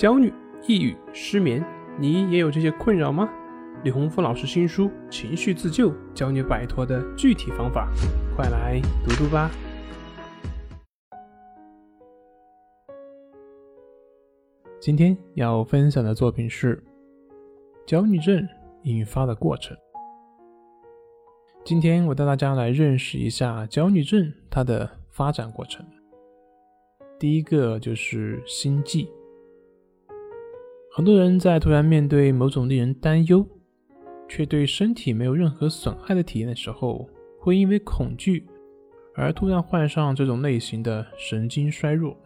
焦虑、抑郁、失眠，你也有这些困扰吗？李洪福老师新书《情绪自救》教你摆脱的具体方法，快来读读吧。今天要分享的作品是焦虑症引发的过程。今天我带大家来认识一下焦虑症它的发展过程。第一个就是心悸。很多人在突然面对某种令人担忧，却对身体没有任何损害的体验的时候，会因为恐惧而突然患上这种类型的神经衰弱。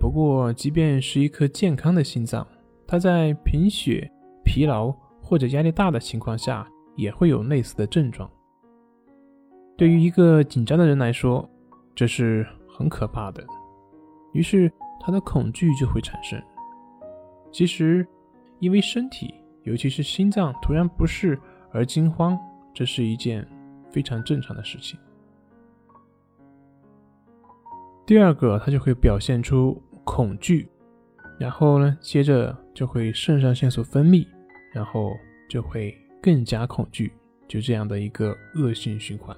不过，即便是一颗健康的心脏，它在贫血、疲劳或者压力大的情况下，也会有类似的症状。对于一个紧张的人来说，这是很可怕的。于是他的恐惧就会产生。其实，因为身体，尤其是心脏突然不适而惊慌，这是一件非常正常的事情。第二个，他就会表现出恐惧，然后呢，接着就会肾上腺素分泌，然后就会更加恐惧，就这样的一个恶性循环。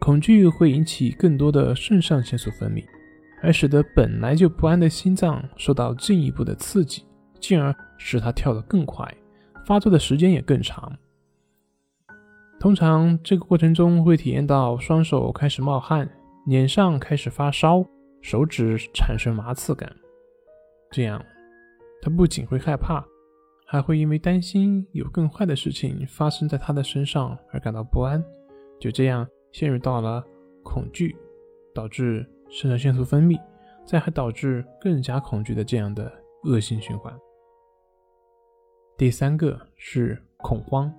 恐惧会引起更多的肾上腺素分泌。而使得本来就不安的心脏受到进一步的刺激，进而使它跳得更快，发作的时间也更长。通常这个过程中会体验到双手开始冒汗，脸上开始发烧，手指产生麻刺感。这样，他不仅会害怕，还会因为担心有更坏的事情发生在他的身上而感到不安，就这样陷入到了恐惧，导致。肾上腺素分泌，再还导致更加恐惧的这样的恶性循环。第三个是恐慌，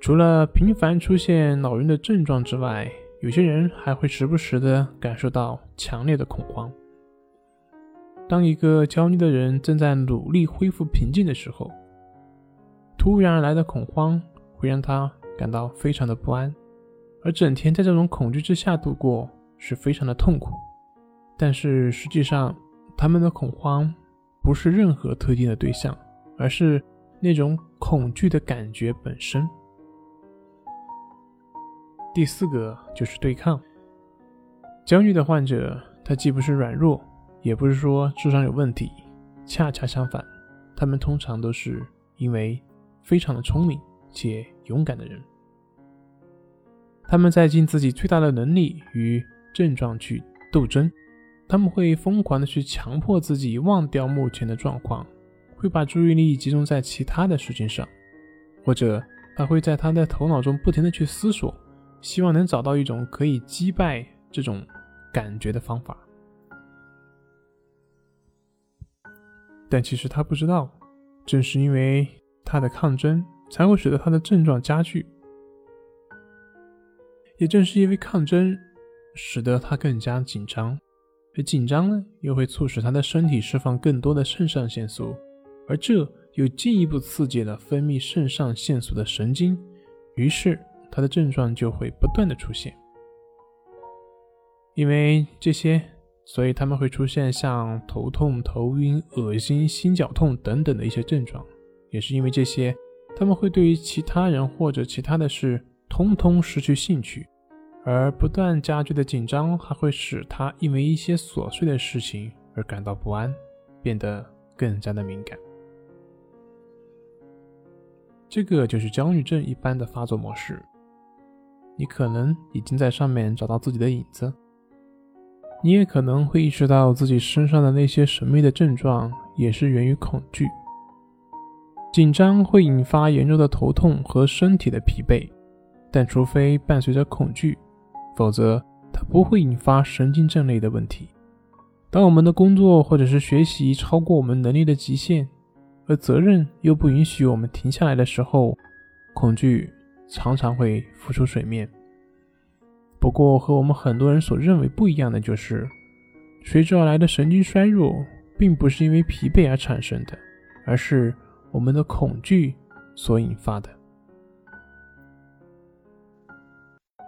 除了频繁出现恼人的症状之外，有些人还会时不时的感受到强烈的恐慌。当一个焦虑的人正在努力恢复平静的时候，突然而来的恐慌会让他感到非常的不安，而整天在这种恐惧之下度过。是非常的痛苦，但是实际上，他们的恐慌不是任何特定的对象，而是那种恐惧的感觉本身。第四个就是对抗。焦虑的患者，他既不是软弱，也不是说智商有问题，恰恰相反，他们通常都是因为非常的聪明且勇敢的人，他们在尽自己最大的能力与。症状去斗争，他们会疯狂的去强迫自己忘掉目前的状况，会把注意力集中在其他的事情上，或者他会在他的头脑中不停的去思索，希望能找到一种可以击败这种感觉的方法。但其实他不知道，正是因为他的抗争，才会使得他的症状加剧，也正是因为抗争。使得他更加紧张，而紧张呢，又会促使他的身体释放更多的肾上腺素，而这又进一步刺激了分泌肾上腺素的神经，于是他的症状就会不断的出现。因为这些，所以他们会出现像头痛、头晕、恶心、心绞痛等等的一些症状，也是因为这些，他们会对于其他人或者其他的事通通失去兴趣。而不断加剧的紧张还会使他因为一些琐碎的事情而感到不安，变得更加的敏感。这个就是焦虑症一般的发作模式。你可能已经在上面找到自己的影子，你也可能会意识到自己身上的那些神秘的症状也是源于恐惧。紧张会引发严重的头痛和身体的疲惫，但除非伴随着恐惧。否则，它不会引发神经症类的问题。当我们的工作或者是学习超过我们能力的极限，而责任又不允许我们停下来的时候，恐惧常常会浮出水面。不过，和我们很多人所认为不一样的就是，随之而来的神经衰弱，并不是因为疲惫而产生的，而是我们的恐惧所引发的。